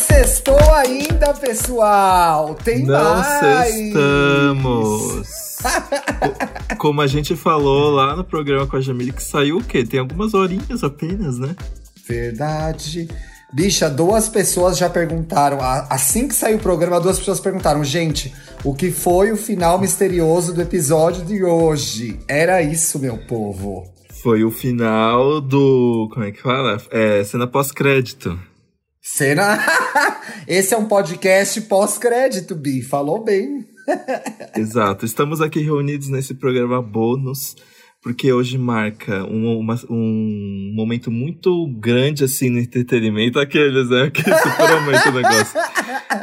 sextou ainda, pessoal! Tem Não mais! sextamos! Como a gente falou lá no programa com a Jamile, que saiu o quê? Tem algumas horinhas apenas, né? Verdade. Bicha, duas pessoas já perguntaram. Assim que saiu o programa, duas pessoas perguntaram: gente, o que foi o final misterioso do episódio de hoje? Era isso, meu povo. Foi o final do. Como é que fala? É, cena pós-crédito. Cena. Esse é um podcast pós-crédito, Bi. Falou bem. Exato. Estamos aqui reunidos nesse programa bônus porque hoje marca um, uma, um momento muito grande, assim, no entretenimento. Aqueles, né? Que super aumenta o negócio.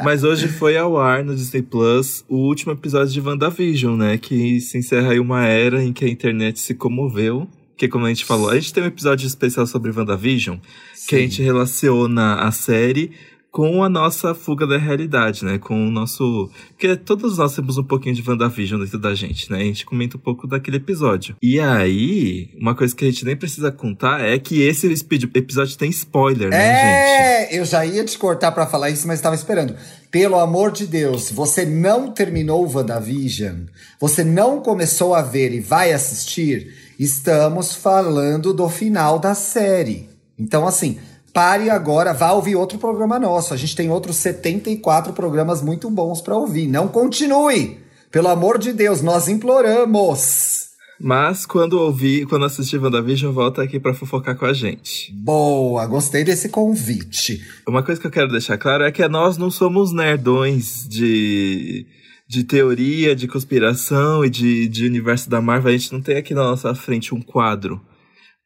Mas hoje foi ao ar no Disney Plus o último episódio de WandaVision, né? Que se encerra aí uma era em que a internet se comoveu. Que, como a gente falou, a gente tem um episódio especial sobre WandaVision, Sim. que a gente relaciona a série com a nossa fuga da realidade, né? Com o nosso. Porque todos nós temos um pouquinho de WandaVision dentro da gente, né? A gente comenta um pouco daquele episódio. E aí, uma coisa que a gente nem precisa contar é que esse episódio tem spoiler, né, é, gente? É, eu já ia te cortar para falar isso, mas estava esperando. Pelo amor de Deus, você não terminou o WandaVision, você não começou a ver e vai assistir, estamos falando do final da série. Então, assim, pare agora, vá ouvir outro programa nosso. A gente tem outros 74 programas muito bons para ouvir. Não continue! Pelo amor de Deus, nós imploramos! Mas quando ouvir, quando assistir WandaVision, volta aqui para fofocar com a gente. Boa, gostei desse convite. Uma coisa que eu quero deixar claro é que nós não somos nerdões de, de teoria, de conspiração e de, de universo da Marvel. A gente não tem aqui na nossa frente um quadro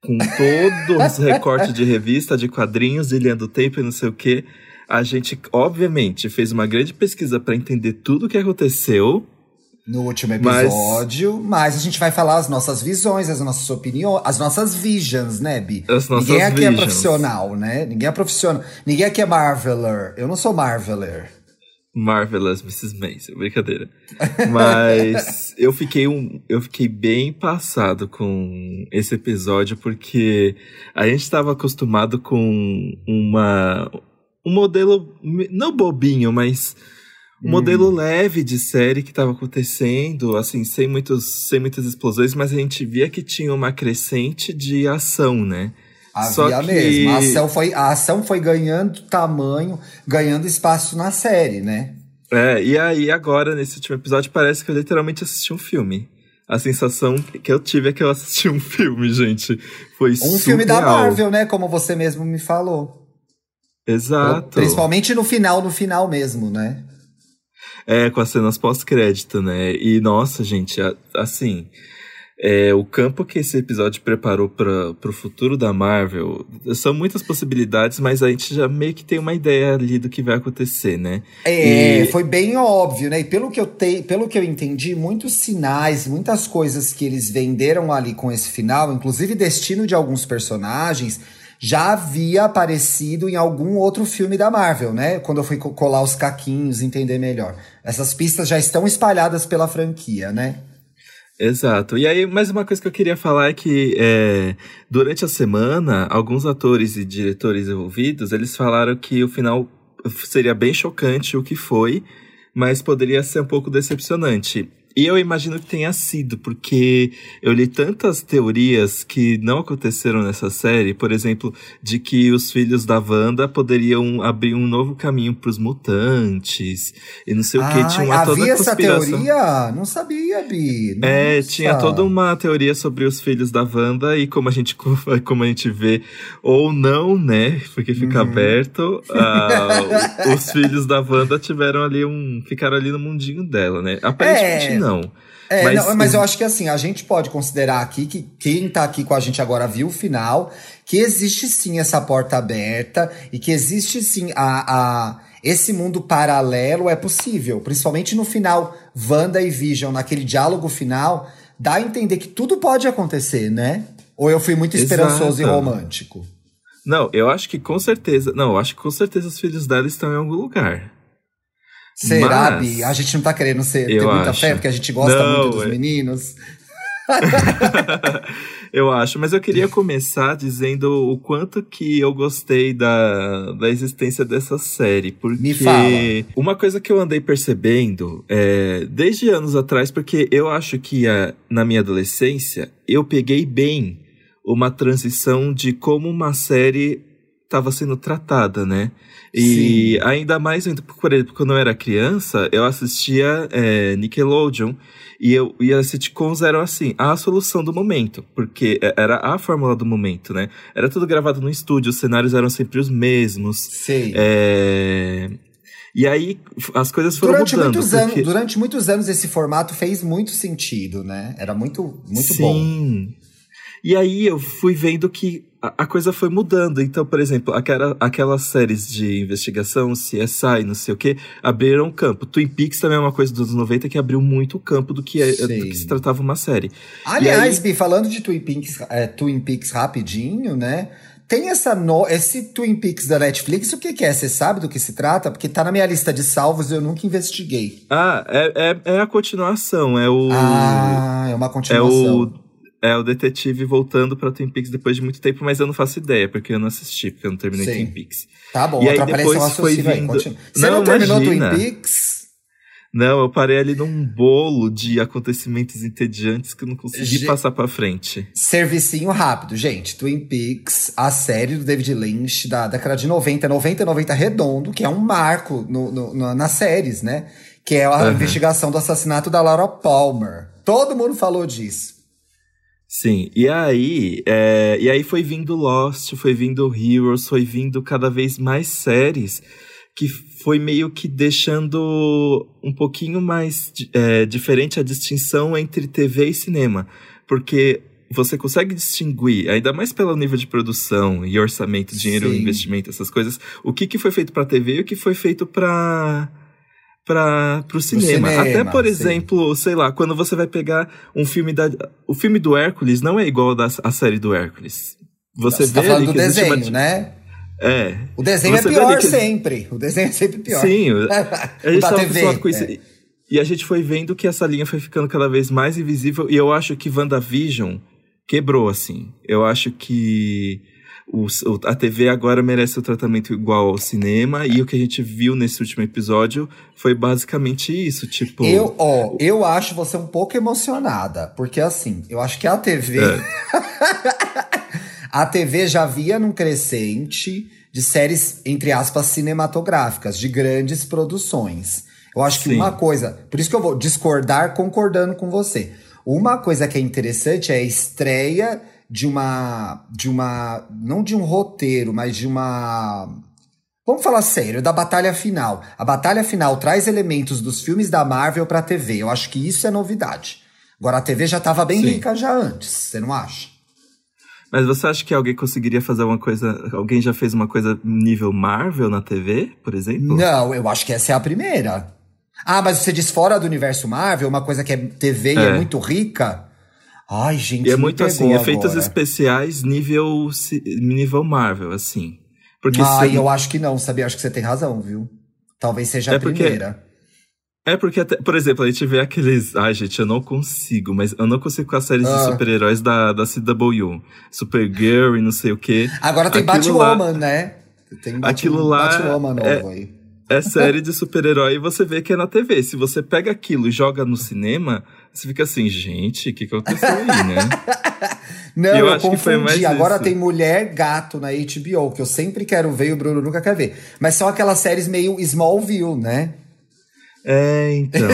com todos os recortes de revista, de quadrinhos, linha do tempo e não sei o que. A gente, obviamente, fez uma grande pesquisa para entender tudo o que aconteceu. No último episódio, mas... mas... a gente vai falar as nossas visões, as nossas opiniões, as nossas visions, né, Bi? As nossas Ninguém aqui é visions. é profissional, né? Ninguém é profissional. Ninguém aqui é Marveler. Eu não sou Marveler. Marvelous Mrs. Maisel, brincadeira. Mas eu fiquei um, eu fiquei bem passado com esse episódio porque a gente estava acostumado com uma um modelo não bobinho, mas um hum. modelo leve de série que estava acontecendo, assim, sem muitos sem muitas explosões, mas a gente via que tinha uma crescente de ação, né? Havia Só que... mesmo. A ação, foi, a ação foi ganhando tamanho, ganhando espaço na série, né? É, e aí agora, nesse último episódio, parece que eu literalmente assisti um filme. A sensação que eu tive é que eu assisti um filme, gente. Foi Um surreal. filme da Marvel, né? Como você mesmo me falou. Exato. Principalmente no final, no final mesmo, né? É, com as cenas pós-crédito, né? E nossa, gente, assim, é, o campo que esse episódio preparou para o futuro da Marvel são muitas possibilidades, mas a gente já meio que tem uma ideia ali do que vai acontecer, né? É, e... foi bem óbvio, né? E pelo que eu te, pelo que eu entendi, muitos sinais, muitas coisas que eles venderam ali com esse final, inclusive destino de alguns personagens, já havia aparecido em algum outro filme da Marvel, né? Quando eu fui colar os caquinhos, entender melhor. Essas pistas já estão espalhadas pela franquia, né? Exato. E aí, mais uma coisa que eu queria falar é que é, durante a semana, alguns atores e diretores envolvidos, eles falaram que o final seria bem chocante o que foi, mas poderia ser um pouco decepcionante. E eu imagino que tenha sido, porque eu li tantas teorias que não aconteceram nessa série, por exemplo, de que os filhos da Wanda poderiam abrir um novo caminho para os mutantes, e não sei o que. Tinha uma toda havia essa teoria? Não sabia, Bi. Nossa. É, tinha toda uma teoria sobre os filhos da Wanda, e como a gente, como a gente vê, ou não, né? Porque fica uhum. aberto, uh, os filhos da Wanda tiveram ali um. ficaram ali no mundinho dela, né? Aparentemente é. Não. É, mas, não, mas eu acho que assim, a gente pode considerar aqui que quem tá aqui com a gente agora viu o final, que existe sim essa porta aberta e que existe sim a, a esse mundo paralelo é possível, principalmente no final, Wanda e Vision, naquele diálogo final, dá a entender que tudo pode acontecer, né? Ou eu fui muito esperançoso Exato. e romântico? Não, eu acho que com certeza. Não, eu acho que com certeza os filhos dela estão em algum lugar. Será, Mas, Bi? A gente não tá querendo ser, ter muita acho. fé, porque a gente gosta não, muito dos é... meninos. Eu acho, mas eu queria começar dizendo o quanto que eu gostei da, da existência dessa série. Porque Me fala. uma coisa que eu andei percebendo é, desde anos atrás, porque eu acho que a, na minha adolescência eu peguei bem uma transição de como uma série estava sendo tratada, né? E Sim. ainda mais, por exemplo, quando eu era criança, eu assistia é, Nickelodeon e, eu, e as sitcoms eram assim, a solução do momento, porque era a fórmula do momento, né? Era tudo gravado no estúdio, os cenários eram sempre os mesmos. Sei. É... E aí as coisas foram Durante mudando. muitos, porque... anos, durante muitos anos esse formato fez muito sentido, né? Era muito, muito bom. Sim. E aí eu fui vendo que a, a coisa foi mudando. Então, por exemplo, aquela, aquelas séries de investigação, CSI, não sei o quê, abriram campo. Twin Peaks também é uma coisa dos anos 90 que abriu muito o campo do que, é, do que se tratava uma série. Aliás, E Bi, falando de Twin Peaks, é, Twin Peaks rapidinho, né? Tem essa no... esse Twin Peaks da Netflix, o que, que é? Você sabe do que se trata? Porque tá na minha lista de salvos e eu nunca investiguei. Ah, é, é, é a continuação. É o. Ah, é uma é continuação. o. É o detetive voltando pra Twin Peaks depois de muito tempo, mas eu não faço ideia, porque eu não assisti, porque eu não terminei Sim. Twin Peaks. Tá bom, E aí depois foi aí. vindo-. Você Não, não, terminou imagina. Twin Peaks? Não, eu parei ali num bolo de acontecimentos entediantes que eu não consegui Ge- passar pra frente. Servicinho rápido, gente. Twin Peaks, a série do David Lynch da década de 90, 90, 90 redondo, que é um marco no, no- no- nas séries, né? Que é a Aham. investigação do assassinato da Laura Palmer. Todo mundo falou disso. Sim, e aí, é, e aí foi vindo Lost, foi vindo Heroes, foi vindo cada vez mais séries que foi meio que deixando um pouquinho mais é, diferente a distinção entre TV e cinema. Porque você consegue distinguir, ainda mais pelo nível de produção e orçamento, dinheiro, Sim. investimento, essas coisas, o que, que foi feito pra TV e o que foi feito pra para o cinema. cinema, Até, por sim. exemplo, sei lá, quando você vai pegar um filme da. O filme do Hércules não é igual da, a série do Hércules. Você, Você tá vê falando ali do desenho, uma. né? É. O desenho Você é vê ali pior que- sempre. O desenho é sempre pior. Sim, a o gente tava TV. com isso. é. E a gente foi vendo que essa linha foi ficando cada vez mais invisível. E eu acho que WandaVision quebrou, assim. Eu acho que o, a TV agora merece o tratamento igual ao cinema. E o que a gente viu nesse último episódio foi basicamente isso. Tipo. Eu, ó, eu acho você um pouco emocionada, porque assim, eu acho que a TV. É. a TV já via num crescente de séries, entre aspas, cinematográficas, de grandes produções. Eu acho que Sim. uma coisa. Por isso que eu vou discordar concordando com você. Uma coisa que é interessante é a estreia de uma. de uma. não de um roteiro, mas de uma. Vamos falar sério, da batalha final. A batalha final traz elementos dos filmes da Marvel pra TV. Eu acho que isso é novidade. Agora a TV já tava bem Sim. rica já antes, você não acha? Mas você acha que alguém conseguiria fazer uma coisa. Alguém já fez uma coisa nível Marvel na TV, por exemplo? Não, eu acho que essa é a primeira. Ah, mas você diz fora do universo Marvel, uma coisa que é TV e é É. muito rica? Ai, gente, E é muito assim, efeitos agora. especiais nível, nível Marvel, assim. Porque Ah, se- eu acho que não, sabia? Acho que você tem razão, viu? Talvez seja É a porque- primeira. É porque, até, por exemplo, a gente vê aqueles. Ai, gente, eu não consigo, mas eu não consigo com as séries Ah. de super-heróis da, da CW. Supergirl e não sei o quê. Agora tem Aquilo lá- Batwoman, né? Tem Bat- Aquilo lá Batwoman novo é- aí. É série de super-herói e você vê que é na TV. Se você pega aquilo e joga no cinema, você fica assim, gente, o que, que aconteceu aí, né? Não, Eu eu, confundi. Agora isso. tem Mulher Gato na HBO, que eu sempre quero ver e o Bruno nunca quer ver. Mas são aquelas séries meio Smallville, né? É, então.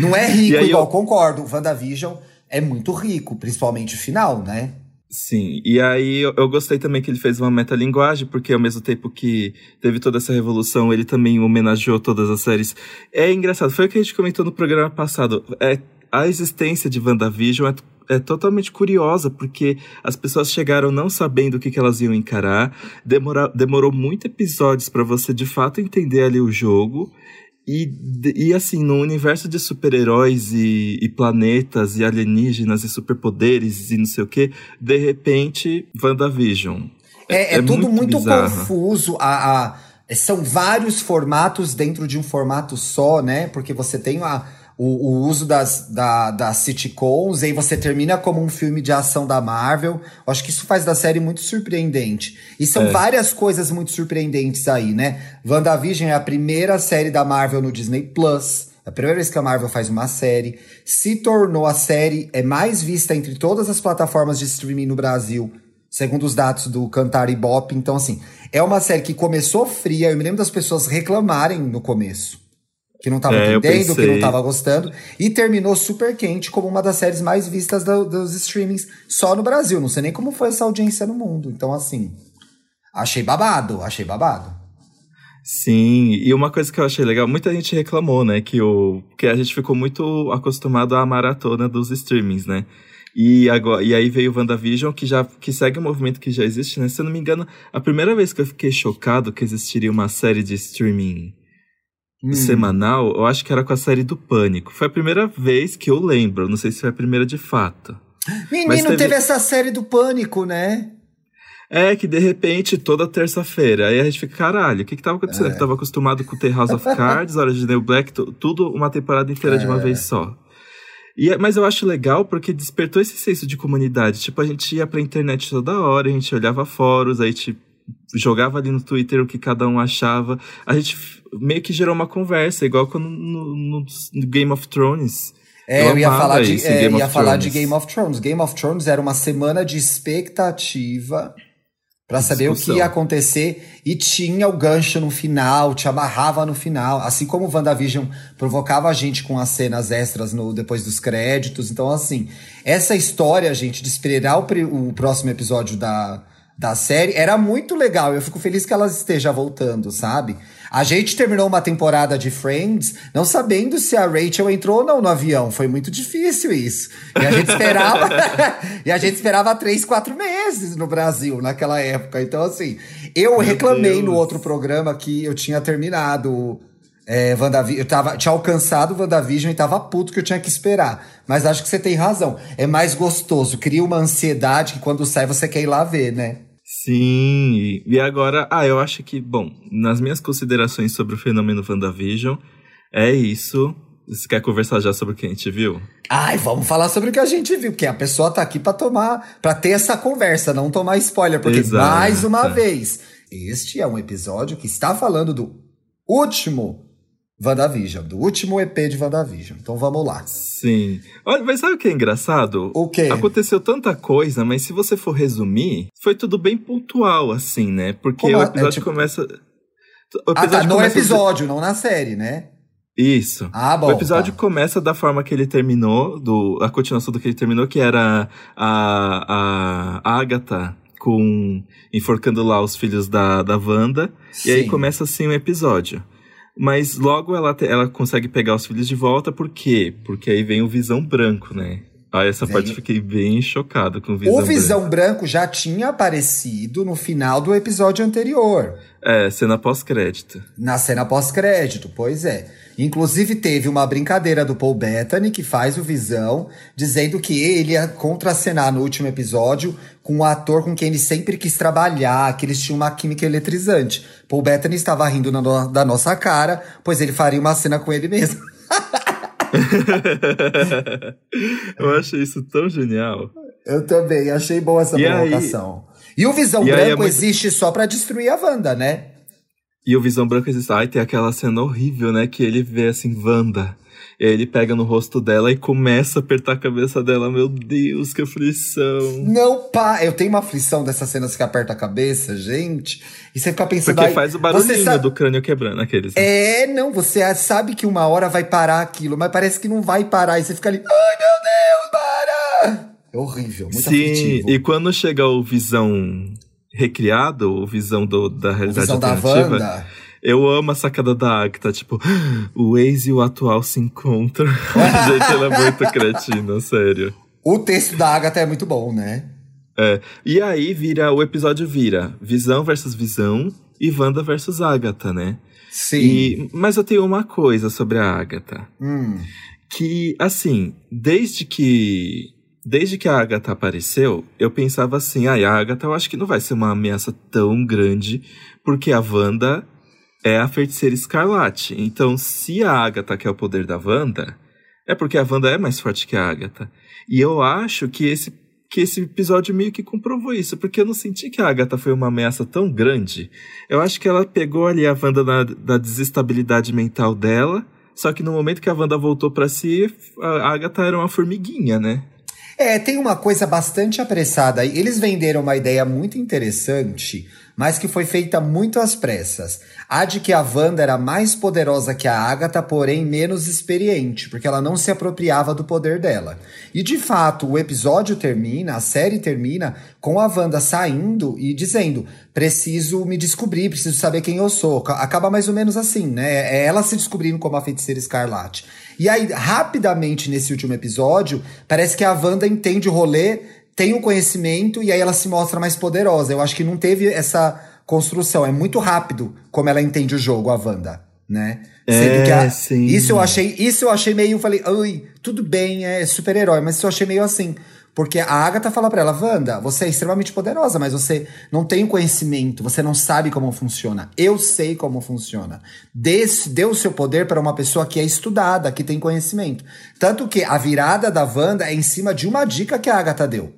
Não é rico igual, eu- concordo. O WandaVision é muito rico, principalmente o final, né? Sim, e aí eu, eu gostei também que ele fez uma metalinguagem, porque ao mesmo tempo que teve toda essa revolução, ele também homenageou todas as séries. É engraçado, foi o que a gente comentou no programa passado. É, a existência de WandaVision é, é totalmente curiosa, porque as pessoas chegaram não sabendo o que, que elas iam encarar, demora, demorou muito episódios para você de fato entender ali o jogo. E, e assim, no universo de super-heróis e, e planetas e alienígenas e superpoderes e não sei o que, de repente, WandaVision. É, é, tudo muito, bizarro. confuso. A, a- são vários formatos dentro de um formato só, né? Porque você tem a, o, o uso das, da, das sitcoms, e aí você termina como um filme de ação da Marvel. Eu acho que isso faz da série muito surpreendente. E são é. várias coisas muito surpreendentes aí, né? WandaVision é a primeira série da Marvel no Disney Plus. É a primeira vez que a Marvel faz uma série. Se tornou a série é mais vista entre todas as plataformas de streaming no Brasil, segundo os dados do Cantar Ibope. Então, assim, é uma série que começou fria. Eu me lembro das pessoas reclamarem no começo que não tava é, entendendo, que não tava gostando, e terminou super quente como uma das séries mais vistas do, dos streamings só no Brasil. Não sei nem como foi essa audiência no mundo. Então, assim, achei babado, achei babado. Sim, e uma coisa que eu achei legal, muita gente reclamou, né, que, o, que a gente ficou muito acostumado à maratona dos streamings, né? E, agora, e aí veio o WandaVision, que já que segue um movimento que já existe, né? Se eu não me engano, a primeira vez que eu fiquei chocado que existiria uma série de streaming hum. semanal, eu acho que era com a série do Pânico. Foi a primeira vez que eu lembro, não sei se foi a primeira de fato. Menino, teve... teve essa série do Pânico, né? É que de repente, toda terça-feira, aí a gente fica, caralho, o que que tava acontecendo? É. Eu tava acostumado com The House of Cards, Orange New Black, tudo uma temporada inteira é. de uma é. vez só. E, é, mas eu acho legal porque despertou esse senso de comunidade. Tipo, a gente ia pra internet toda hora, a gente olhava fóruns, aí tipo, jogava ali no Twitter o que cada um achava. A gente meio que gerou uma conversa, igual quando no, no, Game of Thrones. É, eu, eu ia falar, de, é, ia falar de Game of Thrones. Game of Thrones era uma semana de expectativa para saber Discussão. o que ia acontecer e tinha o gancho no final, te amarrava no final, assim como o WandaVision provocava a gente com as cenas extras no depois dos créditos. Então assim, essa história, gente, de esperar o, o próximo episódio da da série era muito legal. Eu fico feliz que ela esteja voltando, sabe? A gente terminou uma temporada de Friends não sabendo se a Rachel entrou ou não no avião. Foi muito difícil isso. E a gente esperava. e a gente esperava três, quatro meses no Brasil naquela época. Então, assim, eu Meu reclamei Deus. no outro programa que eu tinha terminado. É, eu tava, tinha alcançado o WandaVision e tava puto que eu tinha que esperar. Mas acho que você tem razão. É mais gostoso. Cria uma ansiedade que quando sai você quer ir lá ver, né? Sim, e agora, ah, eu acho que, bom, nas minhas considerações sobre o fenômeno WandaVision, é isso. Você quer conversar já sobre o que a gente viu? Ai, vamos falar sobre o que a gente viu, porque a pessoa tá aqui para tomar, para ter essa conversa, não tomar spoiler, porque Exato. mais uma vez, este é um episódio que está falando do último WandaVision, do último EP de WandaVision. Então vamos lá. Sim. Olha, mas sabe o que é engraçado? O quê? Aconteceu tanta coisa, mas se você for resumir, foi tudo bem pontual, assim, né? Porque Como o é? episódio é, tipo... começa. O episódio ah, tá, no episódio, não na série, né? Isso. Ah, bom. O episódio tá. começa da forma que ele terminou, do, a continuação do que ele terminou, que era a, a Agatha com enforcando lá os filhos da, da Wanda. Sim. E aí começa assim o episódio. Mas logo ela, ela consegue pegar os filhos de volta, por quê? Porque aí vem o Visão Branco, né? Ah, essa vem... parte fiquei bem chocado com o Visão Branco. O Visão Branco. Branco já tinha aparecido no final do episódio anterior. É, cena pós-crédito. Na cena pós-crédito, pois é. Inclusive, teve uma brincadeira do Paul Bettany, que faz o Visão, dizendo que ele ia contracenar no último episódio com um ator com quem ele sempre quis trabalhar, que eles tinham uma química eletrizante. Paul Bettany estava rindo no, da nossa cara, pois ele faria uma cena com ele mesmo. Eu achei isso tão genial. Eu também, achei boa essa e provocação. Aí... E o Visão e Branco é muito... existe só para destruir a Wanda, né? E o Visão Branco existe. Ai, tem aquela cena horrível, né? Que ele vê assim, Wanda. E aí ele pega no rosto dela e começa a apertar a cabeça dela. Meu Deus, que aflição. Não, pá, eu tenho uma aflição dessas cenas que aperta a cabeça, gente. E você fica pensando. Porque faz o barulhinho sabe... do crânio quebrando, aqueles. Né? É, não, você sabe que uma hora vai parar aquilo, mas parece que não vai parar. E você fica ali, ai meu Deus, para! É horrível, muito Sim, aflitivo. e quando chega o Visão recriado, o visão do, da realidade visão alternativa. Da Wanda. Eu amo a sacada da Agatha, tipo, o ex e o atual se encontram. Gente, ela é muito cretina, sério. O texto da Agatha é muito bom, né? É. E aí vira, o episódio vira Visão versus Visão e Wanda versus Agatha, né? Sim. E, mas eu tenho uma coisa sobre a Agatha. Hum. Que, assim, desde que desde que a Agatha apareceu, eu pensava assim, ah, a Agatha eu acho que não vai ser uma ameaça tão grande, porque a Wanda é a feiticeira escarlate. Então, se a Agatha quer o poder da Wanda, É porque a Wanda é mais forte que a Agatha. E eu acho que esse, que esse episódio meio que comprovou isso, porque eu não senti que a Agatha foi uma ameaça tão grande. Eu acho que ela pegou ali a Wanda na, da desestabilidade mental dela, só que no momento que a Wanda voltou para si, a Agatha era uma formiguinha, né? É, tem uma coisa bastante apressada. Eles venderam uma ideia muito interessante mas que foi feita muito às pressas. A de que a Wanda era mais poderosa que a Agatha, porém menos experiente, porque ela não se apropriava do poder dela. E de fato, o episódio termina, a série termina, com a Wanda saindo e dizendo: preciso me descobrir, preciso saber quem eu sou. Acaba mais ou menos assim, né? É ela se descobrindo como a feiticeira escarlate. E aí, rapidamente, nesse último episódio, parece que a Wanda entende o rolê tem o conhecimento e aí ela se mostra mais poderosa. Eu acho que não teve essa construção. É muito rápido como ela entende o jogo, a Wanda, né? É, a, sim. Isso eu achei, isso eu achei meio, falei, ui, tudo bem, é super-herói, mas isso eu achei meio assim. Porque a Agatha fala pra ela, Wanda, você é extremamente poderosa, mas você não tem conhecimento, você não sabe como funciona. Eu sei como funciona. Dê, dê o seu poder para uma pessoa que é estudada, que tem conhecimento. Tanto que a virada da Wanda é em cima de uma dica que a Agatha deu.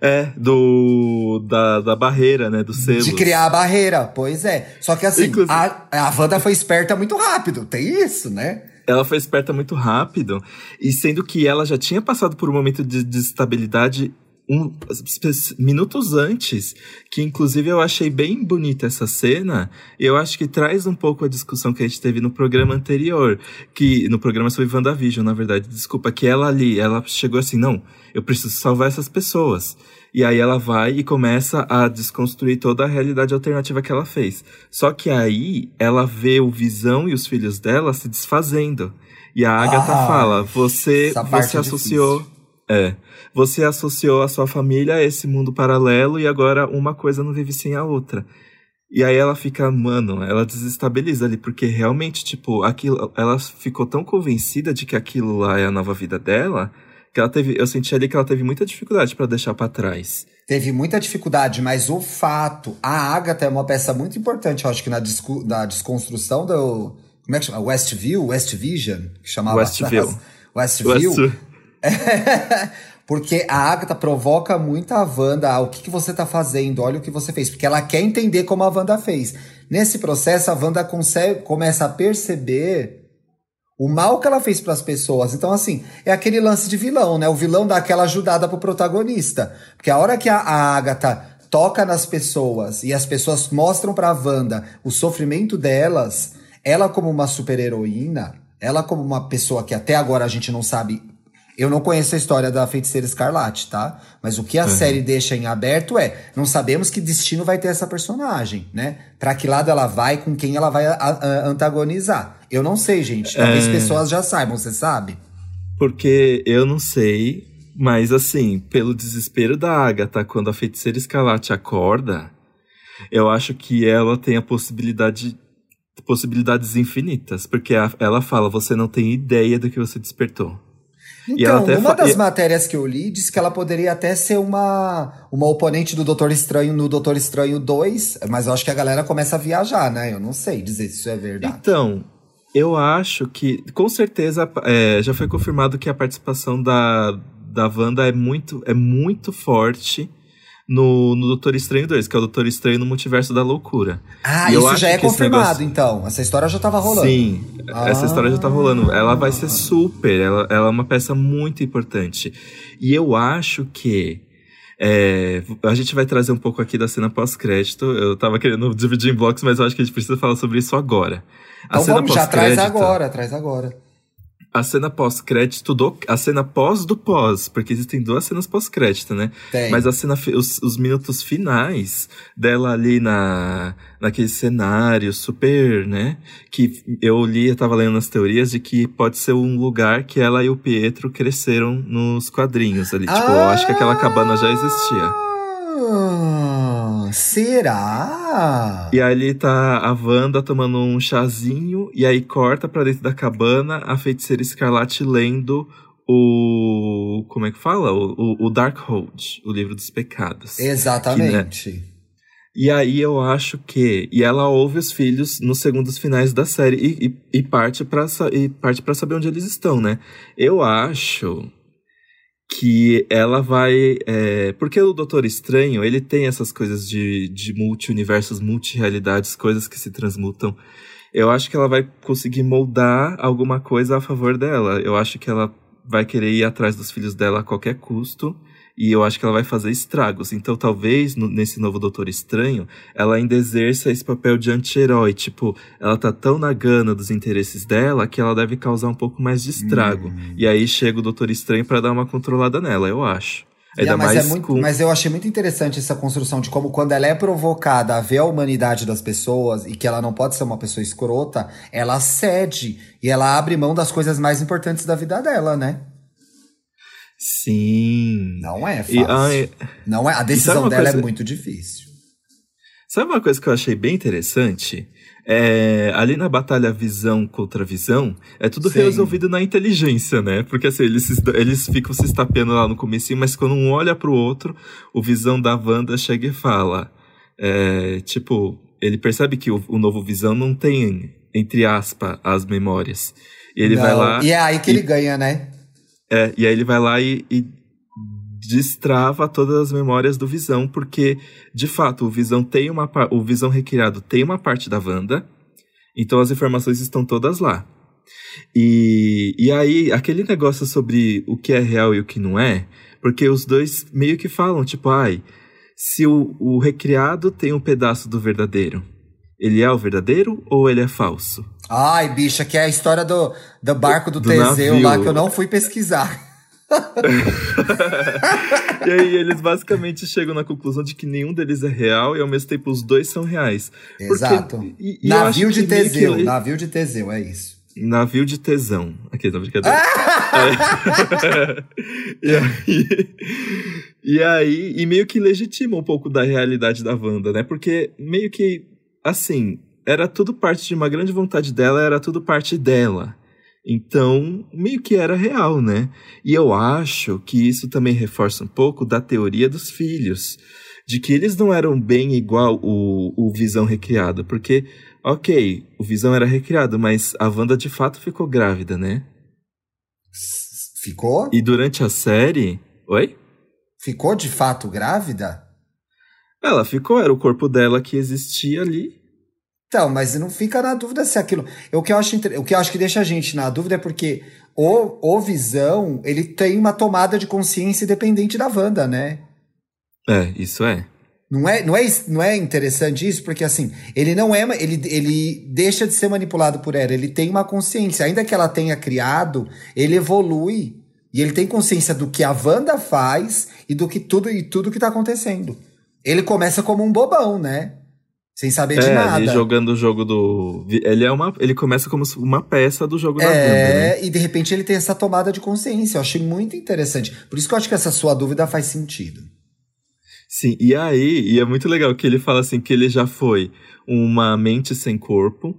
É, do. Da, da barreira, né? Do selo. De criar a barreira, pois é. Só que assim, a, a Wanda foi esperta muito rápido, tem isso, né? Ela foi esperta muito rápido, e sendo que ela já tinha passado por um momento de desestabilidade um, minutos antes, que inclusive eu achei bem bonita essa cena, eu acho que traz um pouco a discussão que a gente teve no programa anterior, que no programa sobre WandaVision, na verdade, desculpa, que ela ali, ela chegou assim, não, eu preciso salvar essas pessoas. E aí ela vai e começa a desconstruir toda a realidade alternativa que ela fez. Só que aí ela vê o Visão e os filhos dela se desfazendo. E a Agatha ah, fala, você, você associou... Difícil é. Você associou a sua família a esse mundo paralelo e agora uma coisa não vive sem a outra. E aí ela fica, mano, ela desestabiliza ali, porque realmente, tipo, aquilo, ela ficou tão convencida de que aquilo lá é a nova vida dela, que ela teve, eu senti ali que ela teve muita dificuldade para deixar para trás. Teve muita dificuldade, mas o fato, a Agatha é uma peça muito importante, eu acho que na, discu, na desconstrução do, como é que chama? Westview, West Vision, que chamava Westview. Westview. West Porque a Agatha provoca muito a Wanda, ah, o que, que você tá fazendo, olha o que você fez. Porque ela quer entender como a Wanda fez. Nesse processo, a Wanda consegue, começa a perceber o mal que ela fez para as pessoas. Então, assim, é aquele lance de vilão, né? O vilão dá aquela ajudada pro protagonista. Porque a hora que a, a Agatha toca nas pessoas e as pessoas mostram pra Wanda o sofrimento delas, ela como uma super-heroína, ela como uma pessoa que até agora a gente não sabe eu não conheço a história da feiticeira escarlate, tá? Mas o que a uhum. série deixa em aberto é: não sabemos que destino vai ter essa personagem, né? Pra que lado ela vai, com quem ela vai a, a, antagonizar. Eu não sei, gente. Talvez é... pessoas já saibam, você sabe? Porque eu não sei, mas assim, pelo desespero da Agatha, quando a feiticeira escarlate acorda, eu acho que ela tem a possibilidade possibilidades infinitas, porque ela fala: você não tem ideia do que você despertou. Então, uma das matérias que eu li diz que ela poderia até ser uma, uma oponente do Doutor Estranho no Doutor Estranho 2, mas eu acho que a galera começa a viajar, né? Eu não sei dizer se isso é verdade. Então, eu acho que, com certeza, é, já foi confirmado que a participação da, da Wanda é muito, é muito forte no, no Doutor Estranho 2, que é o Doutor Estranho no Multiverso da Loucura. Ah, e isso já é confirmado, negócio... então. Essa história já tava rolando. Sim, ah. essa história já tá rolando. Ela vai ser super, ela, ela é uma peça muito importante. E eu acho que é, a gente vai trazer um pouco aqui da cena pós-crédito. Eu tava querendo dividir em blocos, mas eu acho que a gente precisa falar sobre isso agora. A então vamos, já traz agora, traz agora a cena pós-crédito do. A cena pós do pós, porque existem duas cenas pós-crédito, né? Tem. Mas a cena, os, os minutos finais dela ali na, naquele cenário super, né? Que eu li, eu tava lendo nas teorias de que pode ser um lugar que ela e o Pietro cresceram nos quadrinhos ali. Ah! Tipo, eu acho que aquela cabana já existia. Será? E ali tá a Wanda tomando um chazinho, e aí corta pra dentro da cabana a feiticeira escarlate lendo o. Como é que fala? O, o, o Darkhold, o livro dos pecados. Exatamente. Que, né? E aí eu acho que. E ela ouve os filhos nos segundos finais da série e, e, e parte para e parte pra saber onde eles estão, né? Eu acho que ela vai. É, porque o Doutor Estranho, ele tem essas coisas de, de multi-universos, multi-realidades, coisas que se transmutam. Eu acho que ela vai conseguir moldar alguma coisa a favor dela. Eu acho que ela vai querer ir atrás dos filhos dela a qualquer custo. E eu acho que ela vai fazer estragos. Então, talvez, no, nesse novo Doutor Estranho, ela ainda exerça esse papel de anti-herói. Tipo, ela tá tão na gana dos interesses dela que ela deve causar um pouco mais de estrago. Hum. E aí chega o Doutor Estranho para dar uma controlada nela, eu acho. Yeah, mas, é muito, com... mas eu achei muito interessante essa construção de como quando ela é provocada a ver a humanidade das pessoas e que ela não pode ser uma pessoa escrota, ela cede e ela abre mão das coisas mais importantes da vida dela, né? Sim. Não é fácil. E, não é, a decisão dela é coisa... é muito difícil. Sabe uma coisa que eu achei bem interessante? É, ali na batalha visão contra visão, é tudo Sim. resolvido na inteligência, né? Porque assim, eles, eles ficam se estapeando lá no começo, mas quando um olha pro outro, o visão da Wanda chega e fala. É, tipo, ele percebe que o, o, novo visão não tem, entre aspas, as memórias. E ele não. vai lá. E é aí que e, ele ganha, né? É, e aí ele vai lá e, e destrava todas as memórias do Visão, porque, de fato, o Visão tem uma o Visão recriado tem uma parte da Wanda, então as informações estão todas lá. E, e aí, aquele negócio sobre o que é real e o que não é, porque os dois meio que falam, tipo, ai, se o, o recriado tem um pedaço do verdadeiro, ele é o verdadeiro ou ele é falso? Ai, bicha, que é a história do, do barco do, do Teseu navio. lá que eu não fui pesquisar. e aí eles basicamente chegam na conclusão de que nenhum deles é real e ao mesmo tempo os dois são reais. Exato. Porque, e, e navio de Teseu, que... navio de Teseu, é isso. Navio de tesão. Aqui, tá brincadeira. é. e aí. E aí, e meio que legitima um pouco da realidade da Wanda, né? Porque meio que, assim, era tudo parte de uma grande vontade dela, era tudo parte dela. Então, meio que era real, né? E eu acho que isso também reforça um pouco da teoria dos filhos. De que eles não eram bem igual o, o Visão recriado. Porque, ok, o Visão era recriado, mas a Wanda de fato ficou grávida, né? Ficou? E durante a série. Oi? Ficou de fato grávida? Ela ficou, era o corpo dela que existia ali. Então, mas não fica na dúvida se aquilo. O que eu acho, o que eu acho que deixa a gente na dúvida é porque o, o Visão, ele tem uma tomada de consciência independente da Wanda, né? É, isso é. Não é, não é, não é interessante isso? Porque assim, ele não é. Ele, ele deixa de ser manipulado por ela, ele tem uma consciência. Ainda que ela tenha criado, ele evolui. E ele tem consciência do que a Wanda faz e do que tudo e tudo que tá acontecendo. Ele começa como um bobão, né? Sem saber de é, nada. Ele jogando o jogo do. Ele é uma. Ele começa como uma peça do jogo é, da banda. É, né? e de repente ele tem essa tomada de consciência. Eu achei muito interessante. Por isso que eu acho que essa sua dúvida faz sentido. Sim, e aí, e é muito legal que ele fala assim que ele já foi uma mente sem corpo,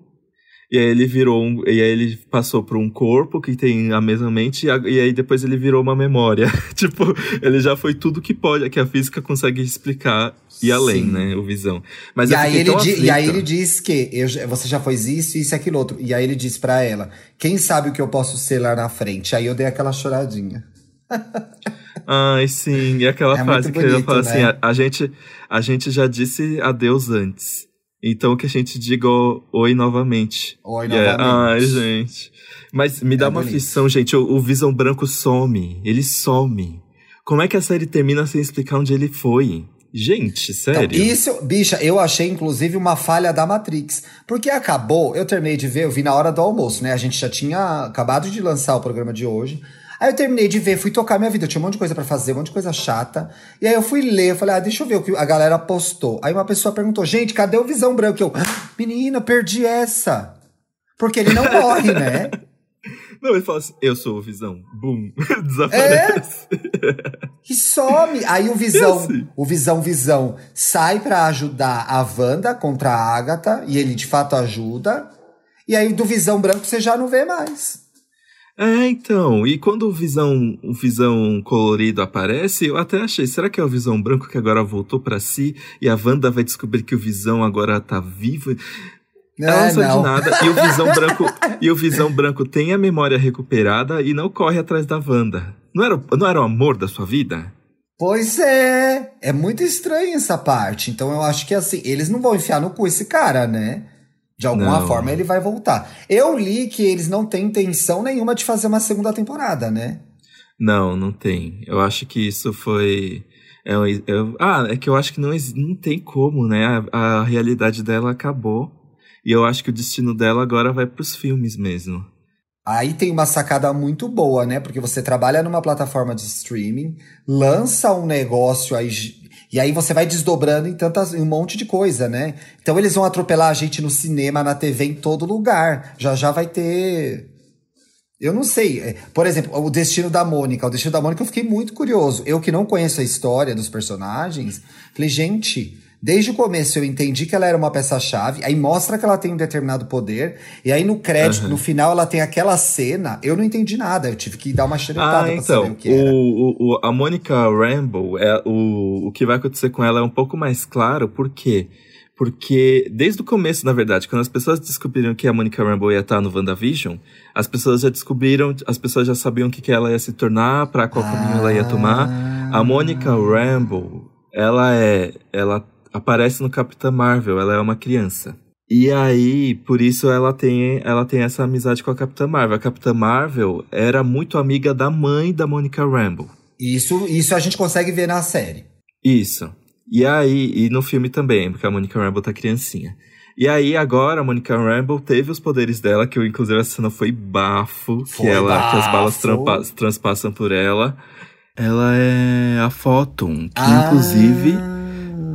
e aí ele virou um, e aí ele passou por um corpo que tem a mesma mente e, e aí depois ele virou uma memória. tipo, ele já foi tudo que pode, que a física consegue explicar e além, Sim. né, o visão. Mas e aí ele e aí ele diz que eu, você já fez isso, isso e aquilo outro. E aí ele diz para ela: "Quem sabe o que eu posso ser lá na frente?". Aí eu dei aquela choradinha. Ai, sim, e aquela é frase que ele fala assim, né? assim: a, a gente a gente já disse adeus antes. Então que a gente diga oi novamente. Oi yeah. novamente. Ai, gente. Mas me dá é uma bonito. aflição, gente. O, o Visão Branco some. Ele some. Como é que a série termina sem explicar onde ele foi? Gente, então, sério? Então, isso, bicha, eu achei inclusive uma falha da Matrix. Porque acabou, eu terminei de ver, eu vi na hora do almoço, né? A gente já tinha acabado de lançar o programa de hoje. Aí eu terminei de ver, fui tocar minha vida. Eu tinha um monte de coisa para fazer, um monte de coisa chata. E aí eu fui ler, eu falei, ah, deixa eu ver o que a galera postou. Aí uma pessoa perguntou, gente, cadê o Visão Branco? Eu, menina, perdi essa. Porque ele não morre, né? Não, ele fala assim, eu sou o Visão. Bum. Desaparece. É. E some. Aí o Visão, assim. o Visão Visão, sai para ajudar a Wanda contra a Agatha. E ele de fato ajuda. E aí do Visão Branco você já não vê mais. É, então, e quando o Visão, o Visão colorido aparece, eu até achei, será que é o Visão branco que agora voltou para si e a Wanda vai descobrir que o Visão agora tá vivo? Ela não sabe de nada e o Visão branco e o Visão branco tem a memória recuperada e não corre atrás da Wanda. Não era, não era o amor da sua vida? Pois é, é muito estranho essa parte. Então eu acho que assim, eles não vão enfiar no cu esse cara, né? De alguma não. forma ele vai voltar. Eu li que eles não têm intenção nenhuma de fazer uma segunda temporada, né? Não, não tem. Eu acho que isso foi. É, ah, é que eu acho que não, não tem como, né? A, a realidade dela acabou. E eu acho que o destino dela agora vai pros filmes mesmo. Aí tem uma sacada muito boa, né? Porque você trabalha numa plataforma de streaming, lança um negócio aí e aí você vai desdobrando em tantas, em um monte de coisa, né? Então eles vão atropelar a gente no cinema, na TV, em todo lugar. Já já vai ter. Eu não sei. É, por exemplo, o destino da Mônica. O destino da Mônica eu fiquei muito curioso. Eu que não conheço a história dos personagens, falei, gente, Desde o começo eu entendi que ela era uma peça-chave, aí mostra que ela tem um determinado poder, e aí no crédito, uhum. no final, ela tem aquela cena, eu não entendi nada, eu tive que dar uma xeretada ah, então, pra saber o que era. O, o, a Mônica Rambo, é, o, o que vai acontecer com ela é um pouco mais claro, por quê? Porque desde o começo, na verdade, quando as pessoas descobriram que a Monica Rambeau ia estar no WandaVision, as pessoas já descobriram, as pessoas já sabiam o que, que ela ia se tornar, para qual ah. caminho ela ia tomar. A Monica Rambeau, ela é, ela aparece no Capitã Marvel, ela é uma criança. E aí, por isso ela tem, ela tem essa amizade com a Capitã Marvel. A Capitã Marvel era muito amiga da mãe da Monica Rambeau. Isso, isso a gente consegue ver na série. Isso. E aí, e no filme também, porque a Monica Rambeau tá criancinha. E aí, agora, a Monica Rambeau teve os poderes dela, que inclusive a cena foi bafo, foi que, ela, bafo. que as balas transpassam por ela. Ela é a Photon, que ah. inclusive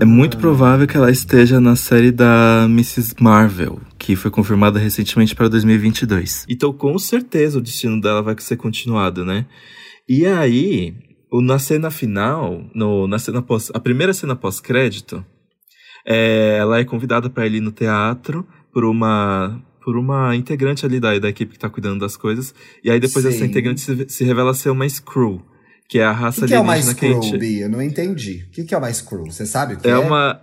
é muito provável que ela esteja na série da Mrs. Marvel, que foi confirmada recentemente para 2022. Então, com certeza, o destino dela vai ser continuado, né? E aí, na cena final, no, na cena pós, a primeira cena pós-crédito, é, ela é convidada para ir no teatro por uma por uma integrante ali da, da equipe que tá cuidando das coisas. E aí depois Sim. essa integrante se, se revela ser uma Screw que é a raça alienígena que é uma Skrull. Eu não entendi. O que, que é uma Skrull? Você sabe o que é? É uma,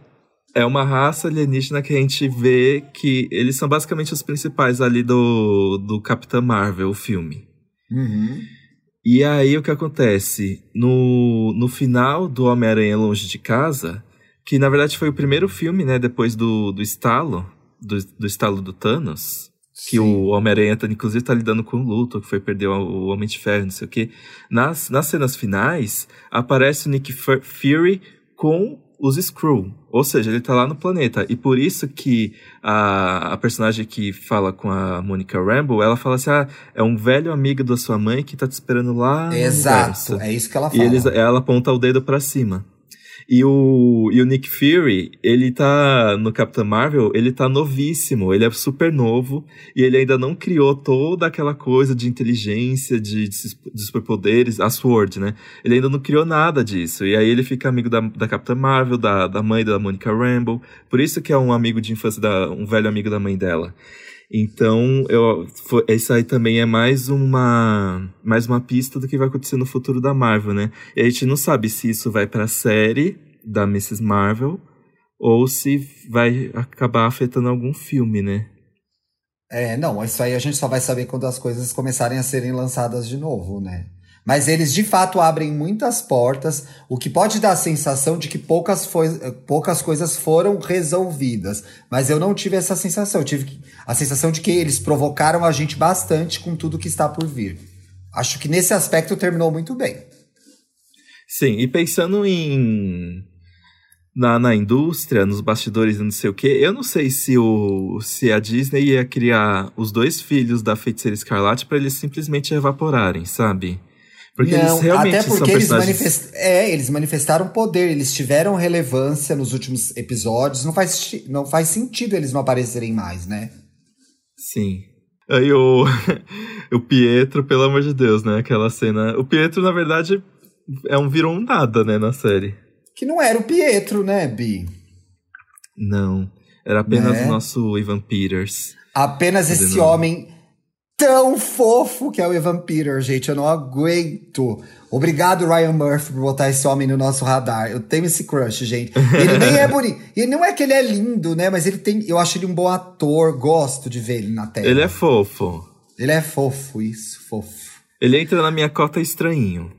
é uma raça alienígena que a gente vê que eles são basicamente os principais ali do, do Capitã Marvel, o filme. Uhum. E aí o que acontece? No, no final do Homem-Aranha Longe de Casa, que na verdade foi o primeiro filme, né, depois do, do estalo, do, do estalo do Thanos, que Sim. o Homem-Aranha, tá, inclusive, tá lidando com o luto, que foi perder o Homem de Ferro, não sei o quê. Nas, nas cenas finais, aparece o Nick Fury com os Skrull. Ou seja, ele tá lá no planeta. E por isso que a, a personagem que fala com a Monica Rambeau, ela fala assim, ah, é um velho amigo da sua mãe que tá te esperando lá Exato, é isso que ela fala. E eles, ela aponta o dedo para cima. E o, e o Nick Fury, ele tá no Capitão Marvel, ele tá novíssimo, ele é super novo e ele ainda não criou toda aquela coisa de inteligência, de, de, de superpoderes, a Sword, né? Ele ainda não criou nada disso. E aí ele fica amigo da, da Capitã Marvel, da, da mãe da Monica Rambeau. Por isso que é um amigo de infância, da, um velho amigo da mãe dela. Então, eu, foi, isso aí também é mais uma, mais uma pista do que vai acontecer no futuro da Marvel, né? E a gente não sabe se isso vai pra série da Mrs. Marvel ou se vai acabar afetando algum filme, né? É, não, isso aí a gente só vai saber quando as coisas começarem a serem lançadas de novo, né? Mas eles de fato abrem muitas portas, o que pode dar a sensação de que poucas, foi, poucas coisas foram resolvidas. Mas eu não tive essa sensação. Eu tive a sensação de que eles provocaram a gente bastante com tudo que está por vir. Acho que nesse aspecto terminou muito bem. Sim, e pensando em. Na, na indústria, nos bastidores e não sei o que, eu não sei se, o, se a Disney ia criar os dois filhos da feiticeira escarlate para eles simplesmente evaporarem, sabe? Porque não, eles realmente até porque eles, manifest... é, eles manifestaram poder, eles tiveram relevância nos últimos episódios. Não faz, não faz sentido eles não aparecerem mais, né? Sim. Aí o, o Pietro, pelo amor de Deus, né? Aquela cena. O Pietro, na verdade, é um virou um nada, né, na série. Que não era o Pietro, né, Bi? Não. Era apenas né? o nosso Ivan Peters. Apenas esse homem tão fofo que é o Evan Peter, gente. Eu não aguento. Obrigado, Ryan Murphy, por botar esse homem no nosso radar. Eu tenho esse crush, gente. Ele nem é bonito. Ele não é que ele é lindo, né? Mas ele tem. Eu acho ele um bom ator. Gosto de ver ele na tela. Ele é fofo. Ele é fofo, isso, fofo. Ele entra na minha cota estranhinho.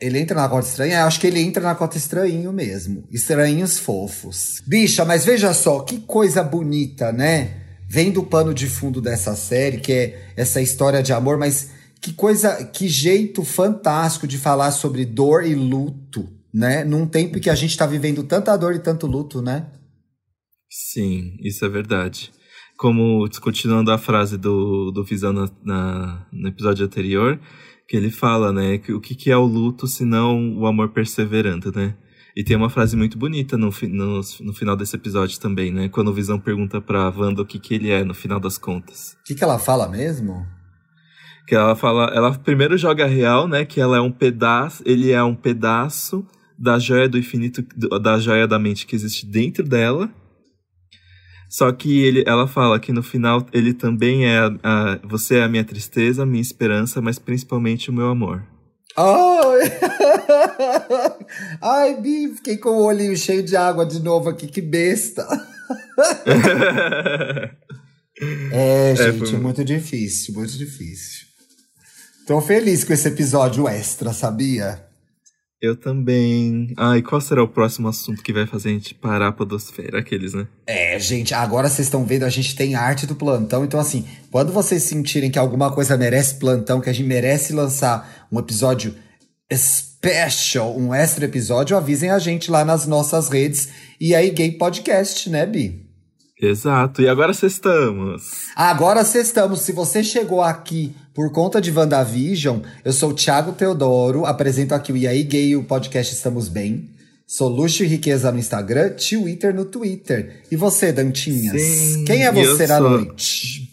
Ele entra na cota estranha? Eu acho que ele entra na cota estranho mesmo. Estranhos fofos. Bicha, mas veja só, que coisa bonita, né? Vem do pano de fundo dessa série, que é essa história de amor, mas que coisa, que jeito fantástico de falar sobre dor e luto, né? Num tempo que a gente tá vivendo tanta dor e tanto luto, né? Sim, isso é verdade. Como, continuando a frase do, do Visão na, na, no episódio anterior, que ele fala, né, que o que, que é o luto se não o amor perseverando, né? E tem uma frase muito bonita no, no, no, final desse episódio também, né? Quando o Visão pergunta pra Wanda o que, que ele é no final das contas. O que, que ela fala mesmo? Que ela fala, ela primeiro joga real, né? Que ela é um pedaço, ele é um pedaço da joia do infinito, da joia da mente que existe dentro dela. Só que ele, ela fala que no final ele também é a, a, você é a minha tristeza, a minha esperança, mas principalmente o meu amor. Ai, Ai Bi, fiquei com o olhinho cheio de água de novo aqui, que besta. é, gente, é, foi... muito difícil, muito difícil. Tô feliz com esse episódio extra, sabia? Eu também. Ah, e qual será o próximo assunto que vai fazer a gente parar a podosfera? Aqueles, né? É, gente, agora vocês estão vendo, a gente tem arte do plantão. Então, assim, quando vocês sentirem que alguma coisa merece plantão, que a gente merece lançar um episódio special, um extra episódio, avisem a gente lá nas nossas redes. E aí, Gay Podcast, né, Bi? Exato. E agora estamos. Agora estamos. Se você chegou aqui por conta de WandaVision, eu sou o Thiago Teodoro, apresento aqui o E aí Gay, o podcast Estamos Bem. Sou Luxo e Riqueza no Instagram, Twitter no Twitter. E você, Dantinhas? Sim, Quem é você na sou... noite?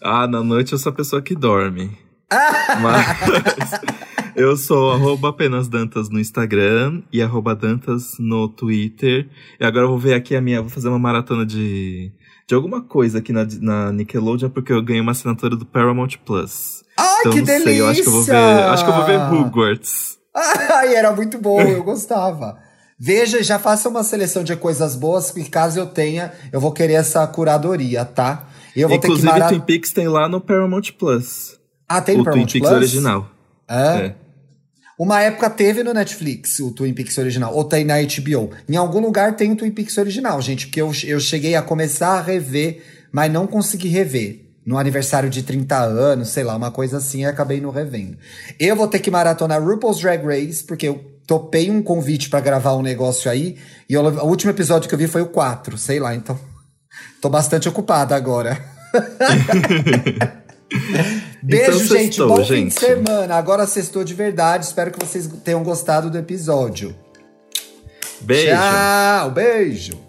Ah, na noite eu sou a pessoa que dorme. Mas eu sou arroba apenas Dantas no Instagram e arroba Dantas no Twitter. E agora eu vou ver aqui a minha, vou fazer uma maratona de de alguma coisa aqui na, na Nickelodeon, porque eu ganhei uma assinatura do Paramount Plus. Ai, então, que não delícia! Sei, eu acho que eu vou ver. Acho que eu vou ver Hogwarts. Ai, era muito bom, eu gostava. Veja, já faça uma seleção de coisas boas, que caso eu tenha, eu vou querer essa curadoria, tá? E eu vou Inclusive, ter que marat... Twin Peaks tem lá no Paramount Plus. Ah, tem no o Paramount Twin Peaks original. É? é. Uma época teve no Netflix o Twin Peaks original, ou tem na HBO. Em algum lugar tem o Twin Peaks original, gente, porque eu, eu cheguei a começar a rever, mas não consegui rever. No aniversário de 30 anos, sei lá, uma coisa assim, e acabei não revendo. Eu vou ter que maratonar RuPaul's Drag Race, porque eu topei um convite para gravar um negócio aí, e eu, o último episódio que eu vi foi o 4, sei lá, então. Tô bastante ocupada agora. Beijo, então, gente. Bom gente. fim de semana. Agora sextou de verdade. Espero que vocês tenham gostado do episódio. Beijo. Tchau, beijo.